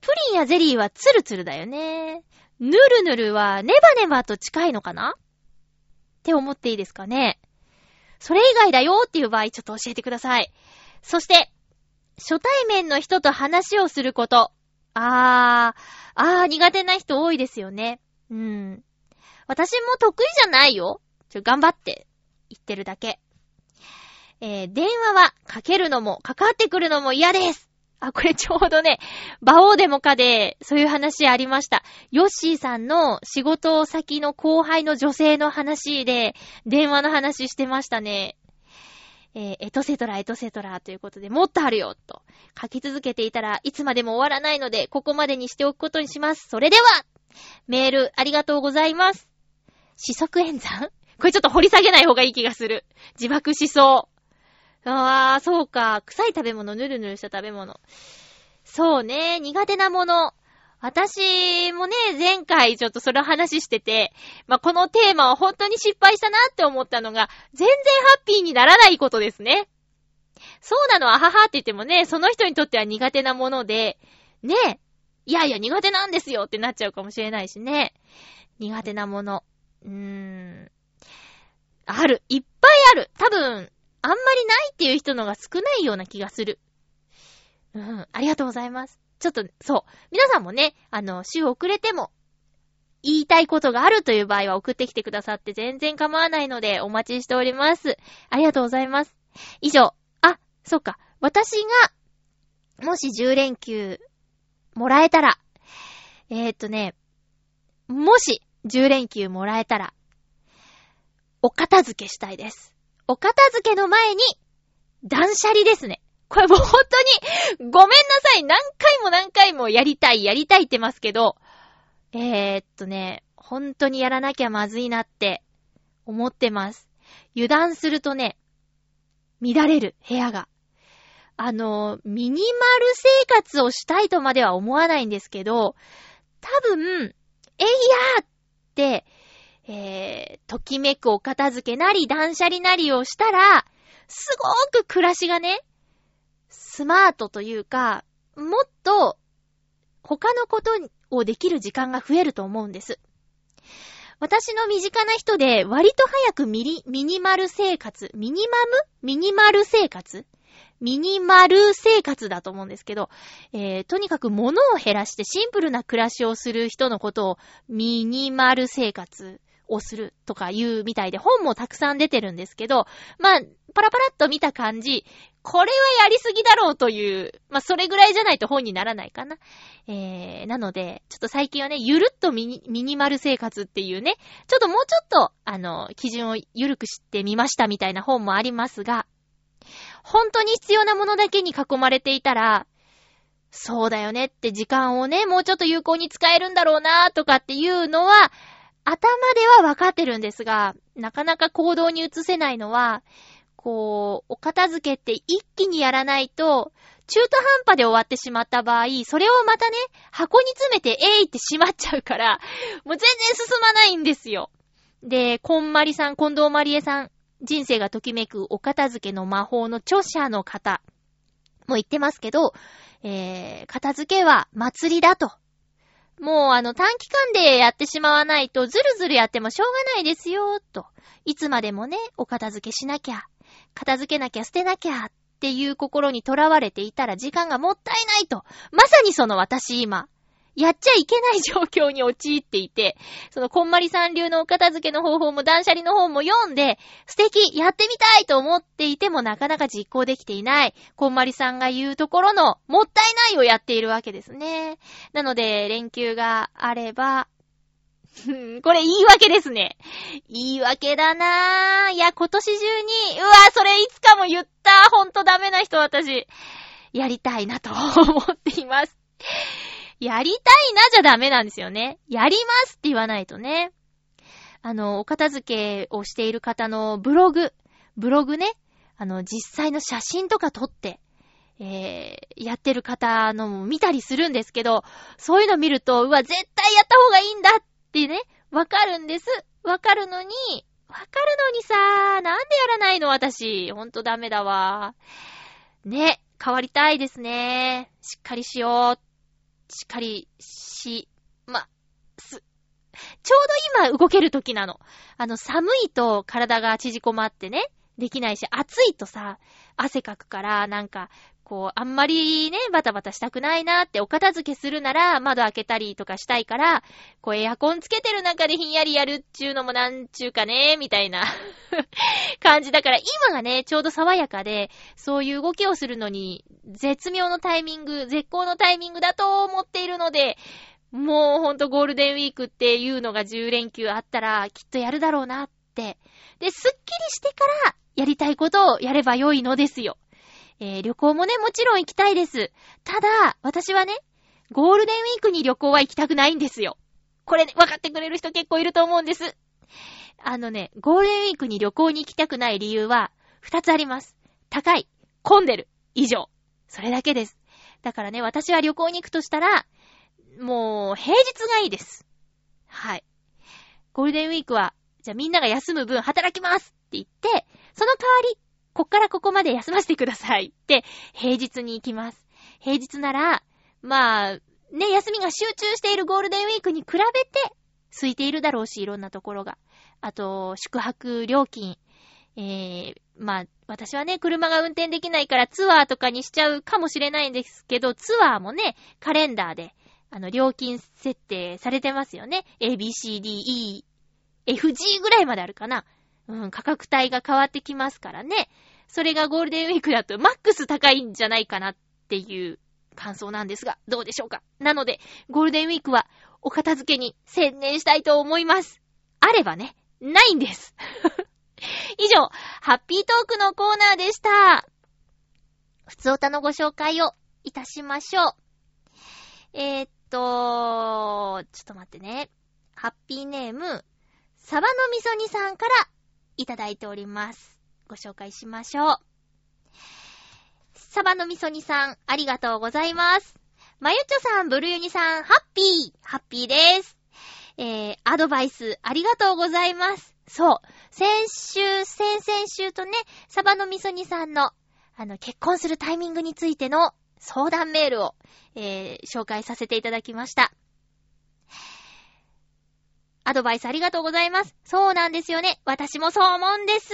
プリンやゼリーはツルツルだよね。ぬるぬるはネバネバと近いのかな？って思っていいですかね。それ以外だよっていう場合ちょっと教えてください。そして、初対面の人と話をすること。あー、あー苦手な人多いですよね。うん。私も得意じゃないよ。ちょ、頑張って言ってるだけ。えー、電話はかけるのも、かかってくるのも嫌です。あ、これちょうどね、馬王デモカで、そういう話ありました。ヨッシーさんの仕事先の後輩の女性の話で、電話の話してましたね。えー、エトセトラ、エトセトラということで、もっとあるよ、と。書き続けていたらいつまでも終わらないので、ここまでにしておくことにします。それではメール、ありがとうございます。四則演算？これちょっと掘り下げない方がいい気がする。自爆しそう。ああ、そうか。臭い食べ物、ぬるぬるした食べ物。そうね、苦手なもの。私もね、前回ちょっとそれを話してて、まあ、このテーマは本当に失敗したなって思ったのが、全然ハッピーにならないことですね。そうなのは、ははって言ってもね、その人にとっては苦手なもので、ね、いやいや苦手なんですよってなっちゃうかもしれないしね。苦手なもの。うーん。ある。いっぱいある。多分、あんまりないっていう人のが少ないような気がする。うん、ありがとうございます。ちょっと、そう。皆さんもね、あの、週遅れても、言いたいことがあるという場合は送ってきてくださって全然構わないのでお待ちしております。ありがとうございます。以上。あ、そっか。私が、もし10連休、もらえたら、えー、っとね、もし10連休もらえたら、お片付けしたいです。お片付けの前に、断捨離ですね。これもう本当に、ごめんなさい。何回も何回もやりたい、やりたいってますけど、えー、っとね、本当にやらなきゃまずいなって思ってます。油断するとね、乱れる、部屋が。あの、ミニマル生活をしたいとまでは思わないんですけど、多分、えいやーって、えー、ときめくお片付けなり断捨離なりをしたら、すごーく暮らしがね、スマートというか、もっと他のことをできる時間が増えると思うんです。私の身近な人で割と早くミリ、ミニマル生活、ミニマム？ミニマル生活？ミニマル生活だと思うんですけど、えー、とにかく物を減らしてシンプルな暮らしをする人のことをミニマル生活をするとか言うみたいで、本もたくさん出てるんですけど、まあ、パラパラっと見た感じ、これはやりすぎだろうという、まあ、それぐらいじゃないと本にならないかな。えー、なので、ちょっと最近はね、ゆるっとミニミニマル生活っていうね、ちょっともうちょっと、あの、基準をゆるくしてみましたみたいな本もありますが、本当に必要なものだけに囲まれていたら、そうだよねって時間をね、もうちょっと有効に使えるんだろうなとかっていうのは、頭ではわかってるんですが、なかなか行動に移せないのは、こう、お片付けって一気にやらないと、中途半端で終わってしまった場合、それをまたね、箱に詰めて、えいってしまっちゃうから、もう全然進まないんですよ。で、こんまりさん、近藤まりえさん、人生がときめくお片付けの魔法の著者の方も言ってますけど、えー、片付けは祭りだと。もうあの短期間でやってしまわないとずるずるやってもしょうがないですよ、と。いつまでもね、お片付けしなきゃ、片付けなきゃ捨てなきゃっていう心に囚われていたら時間がもったいないと。まさにその私今、やっちゃいけない状況に陥っていて、そのこんまりさん流のお片付けの方法も断捨離の方も読んで、素敵やってみたいと思っていてもなかなか実行できていない、こんまりさんが言うところの、もったいないをやっているわけですね。なので、連休があれば、[LAUGHS] これ言い訳ですね。言い訳だなぁ。いや、今年中に、うわ、それいつかも言った。ほんとダメな人私。やりたいなと思っています。やりたいなじゃダメなんですよね。やりますって言わないとね。あの、お片付けをしている方のブログ、ブログね、あの、実際の写真とか撮って、えー、やってる方のも見たりするんですけど、そういうの見ると、うわ、絶対やった方がいいんだってね、わかるんです。わかるのに、わかるのにさ、なんでやらないの？私。ほんとダメだわ。ね、変わりたいですね。しっかりしようしっかりし、ま、す。ちょうど今動ける時なの。あの、寒いと体が縮こまってね、できないし、暑いとさ、汗かくから、なんか、こう、あんまりね、バタバタしたくないなってお片付けするなら窓開けたりとかしたいから、こうエアコンつけてる中でひんやりやるっちゅうのもなんちゅうかね、みたいな [LAUGHS] 感じだから今がね、ちょうど爽やかで、そういう動きをするのに絶妙のタイミング、絶好のタイミングだと思っているので、もうほんとゴールデンウィークっていうのが10連休あったらきっとやるだろうなって。で、すっきりしてからやりたいことをやればよいのですよ。えー旅行もね、もちろん行きたいです。ただ、私はね、ゴールデンウィークに旅行は行きたくないんですよ。これね、分かってくれる人結構いると思うんです。あのね、ゴールデンウィークに旅行に行きたくない理由は、二つあります。高い、混んでる、以上。それだけです。だからね、私は旅行に行くとしたら、もう、平日がいいです。はい。ゴールデンウィークは、じゃあみんなが休む分働きますって言って、その代わり、こっからここまで休ませてくださいって、平日に行きます。平日なら、まあ、ね、休みが集中しているゴールデンウィークに比べて、空いているだろうし、いろんなところが。あと、宿泊料金。えー、まあ、私はね、車が運転できないからツアーとかにしちゃうかもしれないんですけど、ツアーもね、カレンダーで、あの、料金設定されてますよね。A, B, C, D, E, F, G ぐらいまであるかな。うん、価格帯が変わってきますからね。それがゴールデンウィークだとマックス高いんじゃないかなっていう感想なんですが、どうでしょうか。なので、ゴールデンウィークはお片付けに専念したいと思います。あればね、ないんです。[LAUGHS] 以上、ハッピートークのコーナーでした。ふつおたのご紹介をいたしましょう。えー、っと、ちょっと待ってね。ハッピーネーム、サバのみそ煮さんからいただいております。ご紹介しましょう。サバのみそ煮さん、ありがとうございます。まゆちょさん、ブルユニさん、ハッピー、ハッピーです。えー、アドバイス、ありがとうございます。そう。先週、先々週とね、サバのみそ煮さんの、あの、結婚するタイミングについての相談メールを、えー、紹介させていただきました。アドバイスありがとうございます。そうなんですよね。私もそう思うんです。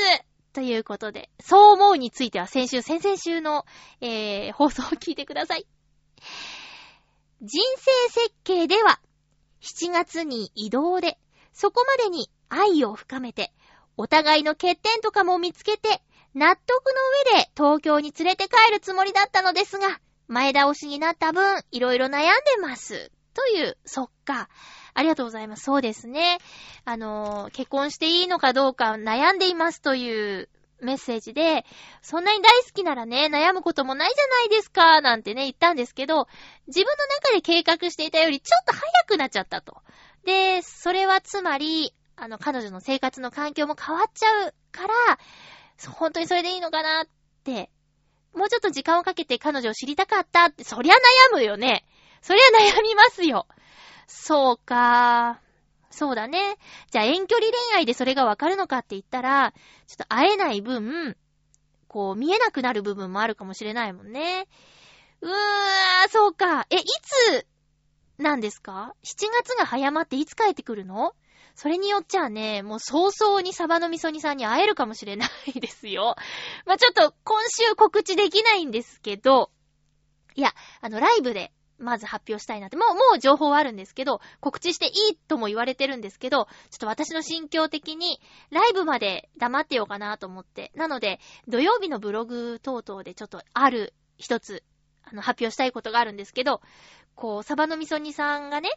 ということで、そう思うについては先週、先々週の、えー、放送を聞いてください。人生設計では、7月に移動で、そこまでに愛を深めて、お互いの欠点とかも見つけて、納得の上で東京に連れて帰るつもりだったのですが、前倒しになった分、いろいろ悩んでます。という、そっか。ありがとうございます。そうですね。あの、結婚していいのかどうか悩んでいますというメッセージで、そんなに大好きならね、悩むこともないじゃないですか、なんてね、言ったんですけど、自分の中で計画していたよりちょっと早くなっちゃったと。で、それはつまり、あの、彼女の生活の環境も変わっちゃうから、本当にそれでいいのかなって、もうちょっと時間をかけて彼女を知りたかったって、そりゃ悩むよね。そりゃ悩みますよ。そうか。そうだね。じゃあ遠距離恋愛でそれがわかるのかって言ったら、ちょっと会えない分、こう見えなくなる部分もあるかもしれないもんね。うーわそうか。え、いつ、なんですか ?7 月が早まっていつ帰ってくるの？それによっちゃね、もう早々にサバの味噌煮さんに会えるかもしれないですよ。まあ、ちょっと今週告知できないんですけど、いや、あの、ライブで、まず発表したいなって。もう、もう情報はあるんですけど、告知していいとも言われてるんですけど、ちょっと私の心境的に、ライブまで黙ってようかなと思って。なので、土曜日のブログ等々でちょっとある一つ、あの、発表したいことがあるんですけど、こう、サバの味噌煮さんがね、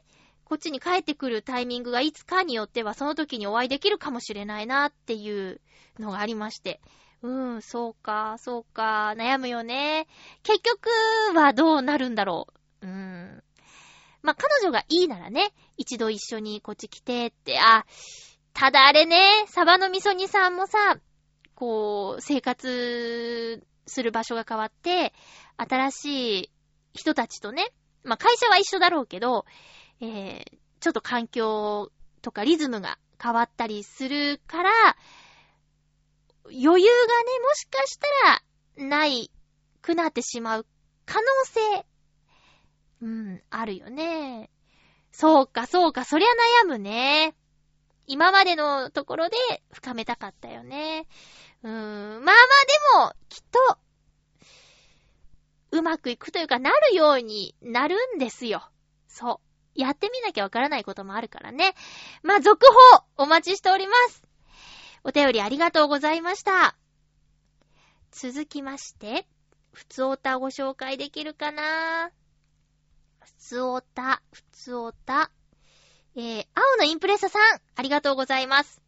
こっちに帰ってくるタイミングがいつかによっては、その時にお会いできるかもしれないなっていうのがありまして。うん、そうか、そうか、悩むよね。結局はどうなるんだろう。うーん。まあ、彼女がいいならね、一度一緒にこっち来てって、あ、ただあれね、サバの味噌煮さんもさ、こう、生活する場所が変わって、新しい人たちとね、まあ、会社は一緒だろうけど、えー、ちょっと環境とかリズムが変わったりするから、余裕がね、もしかしたら、ないくなってしまう可能性、うん、あるよね。そうか、そうか、そりゃ悩むね。今までのところで深めたかったよね。うーん、まあまあでも、きっと、うまくいくというか、なるようになるんですよ。そう。やってみなきゃわからないこともあるからね。まあ、続報、お待ちしております。お便りありがとうございました。続きまして、ふつおたご紹介できるかな？ふつおた、ふつおた。えー、青のインプレッサさん、ありがとうございます。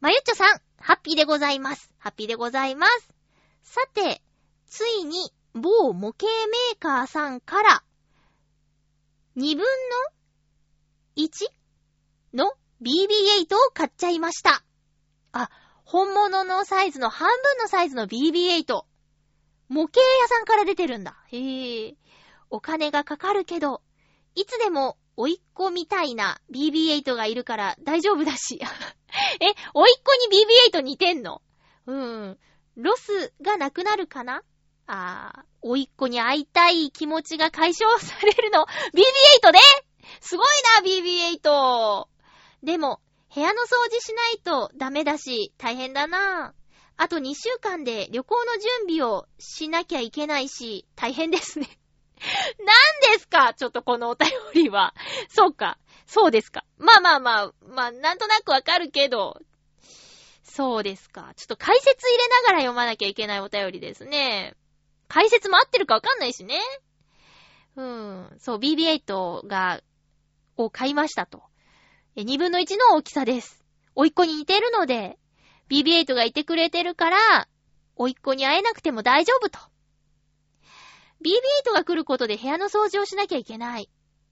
まゆっちょさん、ハッピーでございます。ハッピーでございます。さて、ついに、某模型メーカーさんから、2分の 1? の BB8 を買っちゃいました。あ、本物のサイズの半分のサイズの BB8。模型屋さんから出てるんだ。へえ。お金がかかるけど、いつでも、おいっ子みたいな BB8 がいるから大丈夫だし。[LAUGHS] え、おいっ子に BB8 似てんの？うーん。ロスがなくなるかな？あー、おいっ子に会いたい気持ちが解消されるの？[LAUGHS] BB8 ですごいな、BB8! でも、部屋の掃除しないとダメだし、大変だな。あと2週間で旅行の準備をしなきゃいけないし、大変ですね。[LAUGHS] 何ですか？ちょっとこのお便りは。[LAUGHS] そうか。そうですか。まあまあまあ、まあ、なんとなくわかるけど、そうですか。ちょっと解説入れながら読まなきゃいけないお便りですね。解説も合ってるかわかんないしね。うん。そう、BB8 が、を買いましたと。え2分の1の大きさです。おいっ子に似てるので、BB8 がいてくれてるから、おいっ子に会えなくても大丈夫と。BB8 が来ることで部屋の掃除をしなきゃいけない。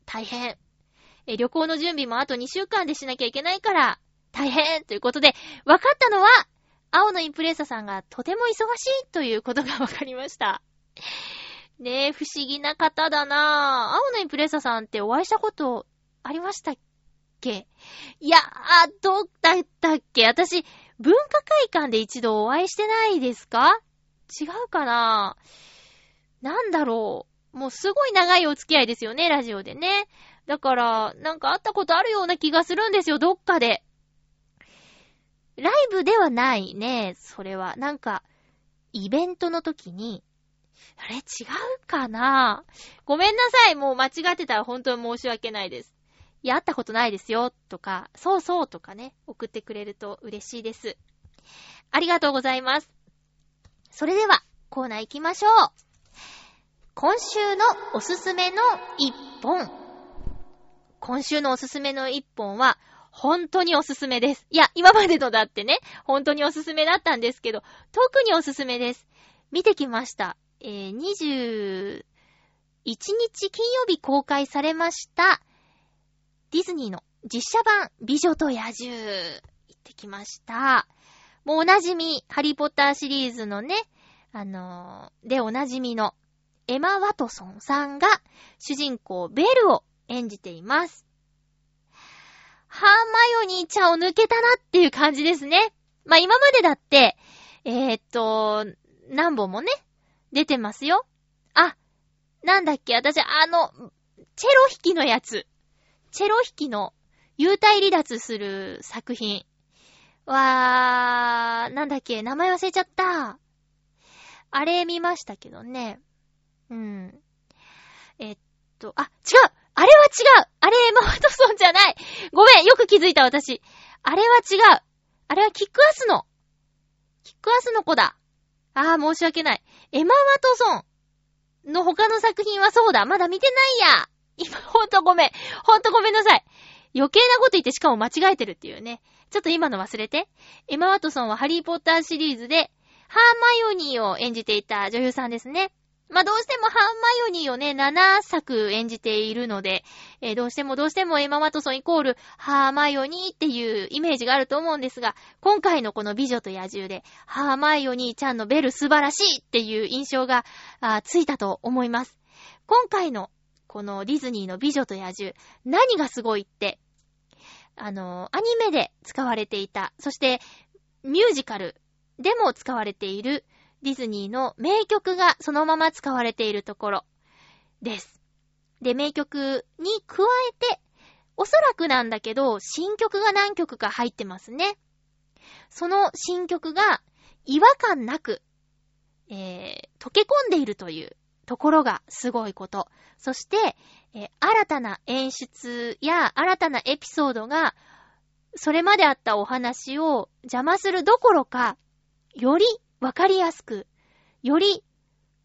大変。え旅行の準備もあと2週間でしなきゃいけないから、大変ということで、分かったのは、青のインプレッサさんがとても忙しいということが分かりました。ねえ、不思議な方だなぁ。青のインプレッサさんってお会いしたことありましたっけ？いや、あ、どうだったっけ？私、文化会館で一度お会いしてないですか？違うかな？ぁなんだろう。もうすごい長いお付き合いですよね、ラジオでね。だから、なんか会ったことあるような気がするんですよ、どっかで。ライブではないね、それは。なんか、イベントの時に、あれ違うかなごめんなさい、もう間違ってたら本当に申し訳ないです。いや、会ったことないですよ、とか、そうそうとかね、送ってくれると嬉しいです。ありがとうございます。それでは、コーナー行きましょう。今週のおすすめの一本。今週のおすすめの一本は、本当におすすめです。いや、今までのだってね、本当におすすめだったんですけど、特におすすめです。見てきました。えー、21日金曜日公開されました、ディズニーの実写版美女と野獣、行ってきました。もうおなじみ、ハリーポッターシリーズのね、あのー、でおなじみのエマ・ワトソンさんが主人公ベルを演じています。ハーマイオニーちゃんを抜けたなっていう感じですね。まあ、今までだって、えー、っと、何本もね、出てますよ。あ、なんだっけ、私、あの、チェロ弾きのやつ。チェロ弾きの幽体離脱する作品。わー、なんだっけ、名前忘れちゃった。あれ見ましたけどね。うん。えっと、あ、違うあれは違うあれエマ・ワトソンじゃないごめんよく気づいた私。あれは違うあれはキックアスの。キックアスの子だ。あー、申し訳ない。エマ・ワトソンの他の作品はそうだ。まだ見てないや。今、ほんとごめん。ほんとごめんなさい。余計なこと言ってしかも間違えてるっていうね。ちょっと今の忘れて。エマ・ワトソンはハリーポッターシリーズで、ハーマイオニーを演じていた女優さんですね。まあ、どうしてもハーマイオニーをね、7作演じているので、えーどうしてもどうしてもエマ・ワトソンイコールハーマイオニーっていうイメージがあると思うんですが、今回のこの美女と野獣で、ハーマイオニーちゃんのベル素晴らしいっていう印象があついたと思います。今回のこのディズニーの美女と野獣、何がすごいって、あのーアニメで使われていた、そしてミュージカルでも使われているディズニーの名曲がそのまま使われているところです。で、名曲に加えて、おそらくなんだけど、新曲が何曲か入ってますね。その新曲が違和感なく、えー、溶け込んでいるというところがすごいこと。そして、えー新たな演出や新たなエピソードが、それまであったお話を邪魔するどころか、よりわかりやすく、より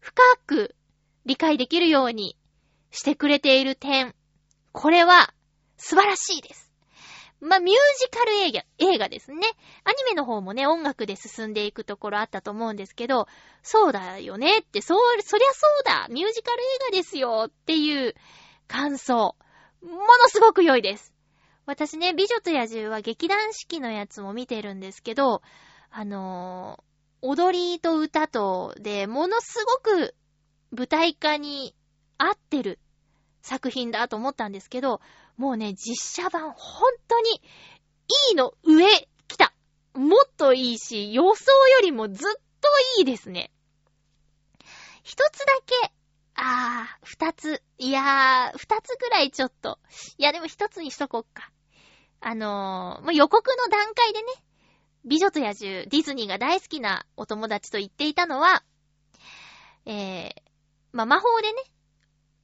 深く理解できるようにしてくれている点。これは素晴らしいです。まあ、ミュージカル映画、映画ですね。アニメの方もね、音楽で進んでいくところあったと思うんですけど、そうだよねって、そう、そりゃそうだミュージカル映画ですよっていう感想。ものすごく良いです。私ね、美女と野獣は劇団四季のやつも見てるんですけど、あのー踊りと歌とで、ものすごく舞台化に合ってる作品だと思ったんですけど、もうね、実写版本当にいいの上来た。もっといいし、予想よりもずっといいですね。一つだけ、あー、二つ、いやー、二つぐらいちょっと。いや、でも一つにしとこっか。あのー、もう予告の段階でね、美女と野獣、ディズニーが大好きなお友達と言っていたのは、えー、まあ、魔法でね、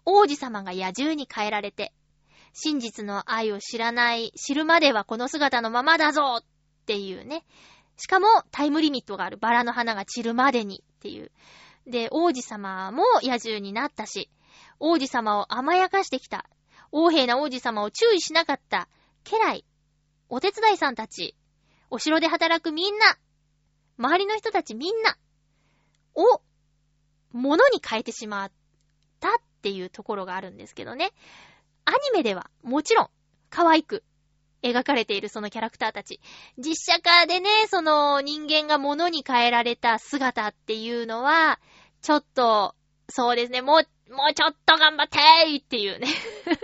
王子様が野獣に変えられて、真実の愛を知らない、知るまではこの姿のままだぞっていうね。しかもタイムリミットがある。バラの花が散るまでにっていう。で、王子様も野獣になったし、王子様を甘やかしてきた。王兵な王子様を注意しなかった。家来、お手伝いさんたち、お城で働くみんな、周りの人たちみんな、を、物に変えてしまったっていうところがあるんですけどね。アニメではもちろん可愛く描かれているそのキャラクターたち。実写化でね、その人間が物に変えられた姿っていうのは、ちょっと、そうですね、もう、もうちょっと頑張ってーっていうね。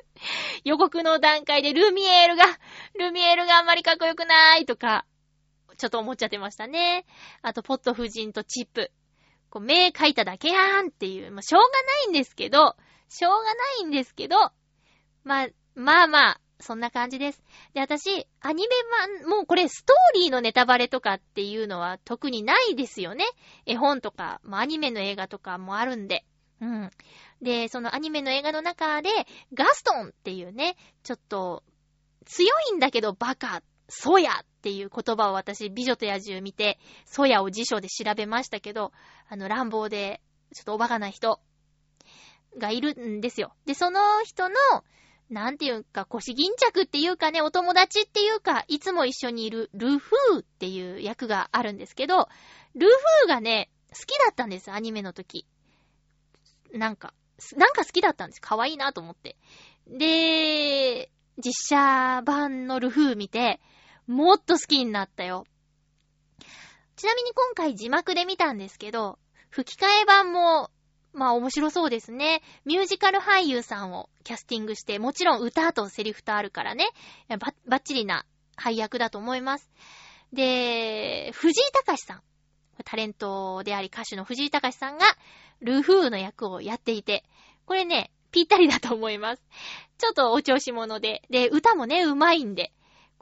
[LAUGHS] 予告の段階でルミエールが、ルミエールがあんまりかっこよくないとか、ちょっと思っちゃってましたね。あと、ポット夫人とチップ。こう、目描いただけやんっていう、まあ、しょうがないんですけど、しょうがないんですけど、まあ、まあまあ、そんな感じです。で、私、アニメ版、もうこれストーリーのネタバレとかっていうのは特にないですよね。絵本とか、まあアニメの映画とかもあるんで。うん。で、そのアニメの映画の中で、ガストンっていうね、ちょっと、強いんだけどバカ、ソヤっていう言葉を私、美女と野獣見て、ソヤを辞書で調べましたけど、あの、乱暴で、ちょっとおバカな人がいるんですよ。で、その人の、なんていうか、腰巾着っていうかね、お友達っていうか、いつも一緒にいるルフーっていう役があるんですけど、ルフーがね、好きだったんです、アニメの時。なんか、なんか好きだったんです。可愛いなと思って。で、実写版のルフー見て、もっと好きになったよ。ちなみに今回字幕で見たんですけど、吹き替え版も、まあ面白そうですね。ミュージカル俳優さんをキャスティングして、もちろん歌とセリフとあるからね、ばバッチリな配役だと思います。で、藤井隆さん。タレントであり歌手の藤井隆さんが、ルフーの役をやっていて、これね、ぴったりだと思います。ちょっとお調子者で、で、歌もね、うまいんで、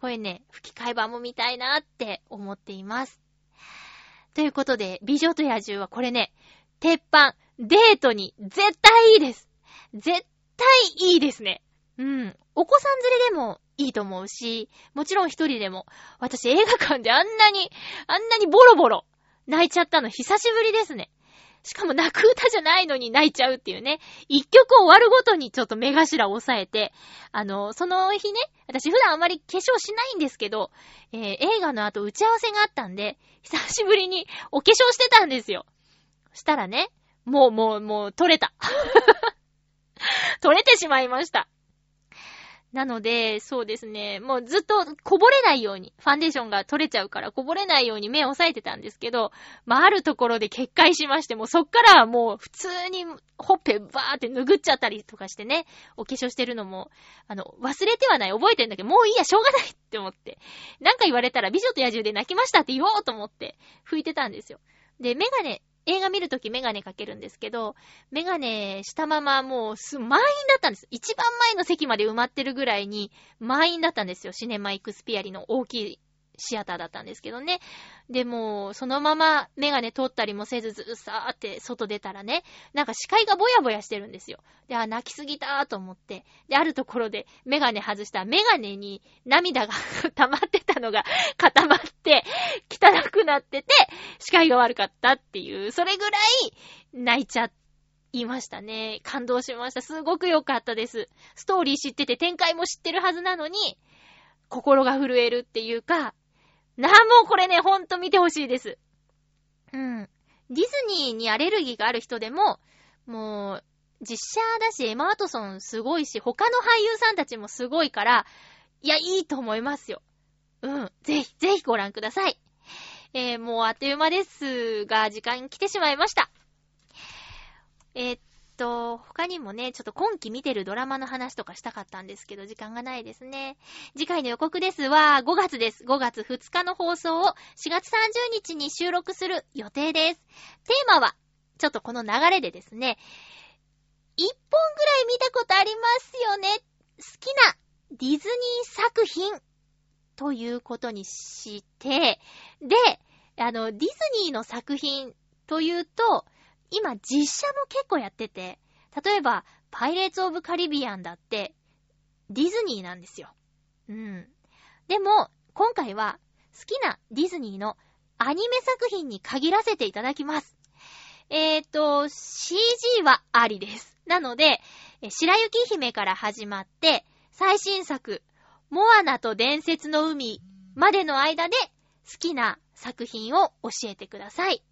これね、吹き替え版も見たいなって思っています。ということで、美女と野獣はこれね、鉄板、デートに絶対いいです。絶対いいですね。うん。お子さん連れでもいいと思うし、もちろん一人でも。私映画館であんなに、あんなにボロボロ泣いちゃったの久しぶりですね。しかも泣く歌じゃないのに泣いちゃうっていうね。一曲終わるごとにちょっと目頭を押さえて、あの、その日ね、私普段あまり化粧しないんですけど、えー映画の後打ち合わせがあったんで、久しぶりにお化粧してたんですよ。したらね、もうもうもう取れた。[LAUGHS] 取れてしまいました。なので、そうですね、もうずっとこぼれないように、ファンデーションが取れちゃうからこぼれないように目を押さえてたんですけど、まあ、あるところで決壊しまして、もうそっからはもう普通にほっぺバーって拭っちゃったりとかしてね、お化粧してるのも、あの、忘れてはない、覚えてんだけど、もういいや、しょうがないって思って。なんか言われたら美女と野獣で泣きましたって言おうと思って拭いてたんですよ。で、メガネ、映画見るときメガネかけるんですけど、メガネしたままもうす、満員だったんです。一番前の席まで埋まってるぐらいに満員だったんですよ。シネマイクスピアリの大きいシアターだったんですけどね。でも、そのままメガネ取ったりもせずずーさーって外出たらね、なんか視界がぼやぼやしてるんですよ。で、あ、泣きすぎたーと思って。で、あるところでメガネ外したらメガネに涙が [LAUGHS] 溜まってたのが固まって、汚くなってて、視界が悪かったっていう、それぐらい泣いちゃいましたね。感動しました。すごく良かったです。ストーリー知ってて展開も知ってるはずなのに、心が震えるっていうか、なあ、もうこれね、ほんと見てほしいです。うん。ディズニーにアレルギーがある人でも、もう、実写だし、エマ・ワトソンすごいし、他の俳優さんたちもすごいから、いや、いいと思いますよ。うん。ぜひ、ぜひご覧ください。えー、もうあっという間ですが、時間来てしまいました。えーっと、他にもね、ちょっと今期見てるドラマの話とかしたかったんですけど、時間がないですね。次回の予告ですは、5月です。5月2日の放送を4月30日に収録する予定です。テーマは、ちょっとこの流れでですね、1本ぐらい見たことありますよね。好きなディズニー作品ということにして、で、あの、ディズニーの作品というと、今実写も結構やってて、例えば、パイレーツ・オブ・カリビアンだって、ディズニーなんですよ。うん。でも、今回は、好きなディズニーのアニメ作品に限らせていただきます。えーと、CG はありです。なので、白雪姫から始まって、最新作、モアナと伝説の海までの間で好きな作品を教えてください。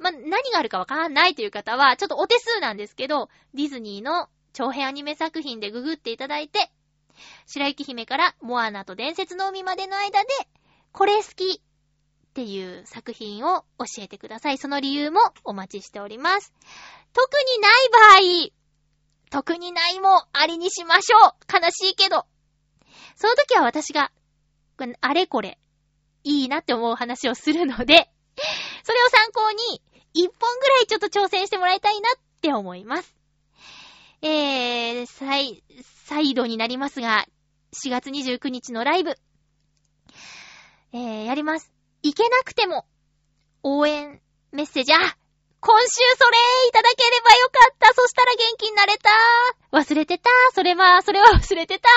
ま、何があるかわからないという方は、ちょっとお手数なんですけど、ディズニーの長編アニメ作品でググっていただいて、白雪姫からモアナと伝説の海までの間で、これ好きっていう作品を教えてください。その理由もお待ちしております。特にない場合、特にないもありにしましょう。悲しいけど。その時は私が、あれこれ、いいなって思う話をするので、それを参考に、一本ぐらいちょっと挑戦してもらいたいなって思います。えー、再、再度になりますが、4月29日のライブ、えー、やります。行けなくても、応援メッセージ、あ今週それいただければよかったそしたら元気になれた忘れてたそれは、それは [LAUGHS] 忘れてた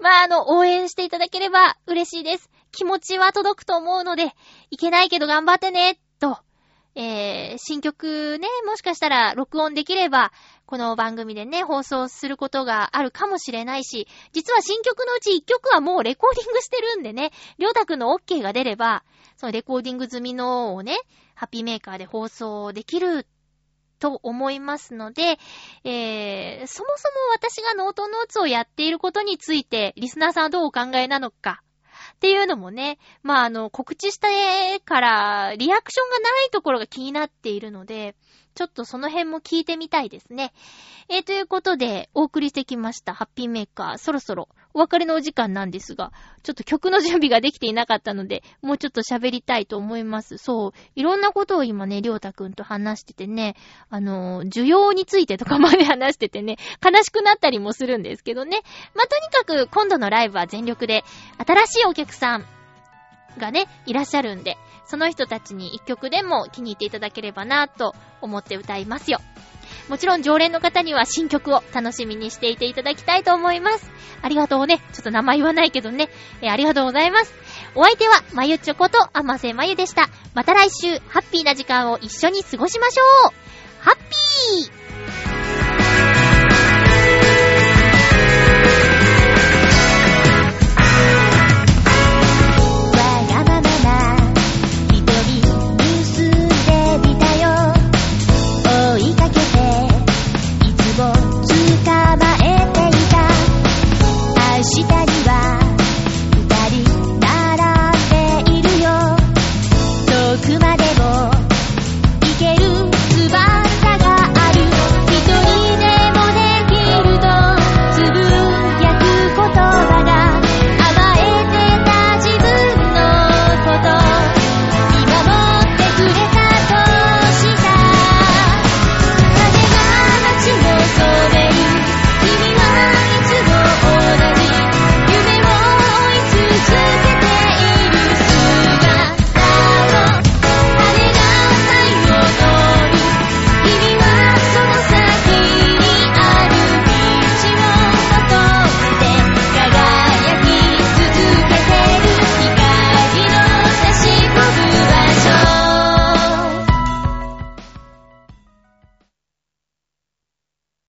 まあ、あの、応援していただければ嬉しいです。気持ちは届くと思うので、いけないけど頑張ってね、と。えー、新曲ね、もしかしたら録音できれば、この番組でね、放送することがあるかもしれないし、実は新曲のうち1曲はもうレコーディングしてるんでね、りょうたくんの OK が出れば、そのレコーディング済みのをね、ハッピーメーカーで放送できると思いますので、えー、そもそも私がノートノーツをやっていることについて、リスナーさんはどうお考えなのか、っていうのもね、まあ、あの、告知した絵から、リアクションがないところが気になっているので、ちょっとその辺も聞いてみたいですね。えー、ということで、お送りしてきました、ハッピーメーカー、そろそろお別れのお時間なんですが、ちょっと曲の準備ができていなかったので、もうちょっと喋りたいと思います。そう、いろんなことを今ね、りょうたくんと話しててね、あの、需要についてとかまで話しててね、悲しくなったりもするんですけどね。まあ、とにかく今度のライブは全力で、新しいお客さんがね、いらっしゃるんで、その人たちに一曲でも気に入っていただければなと思って歌いますよ。もちろん常連の方には新曲を楽しみにしていていただきたいと思います。ありがとうね。ちょっと名前言わないけどね。えーありがとうございます。お相手は、まゆちょこと、あませまゆでした。また来週、ハッピーな時間を一緒に過ごしましょうハッピー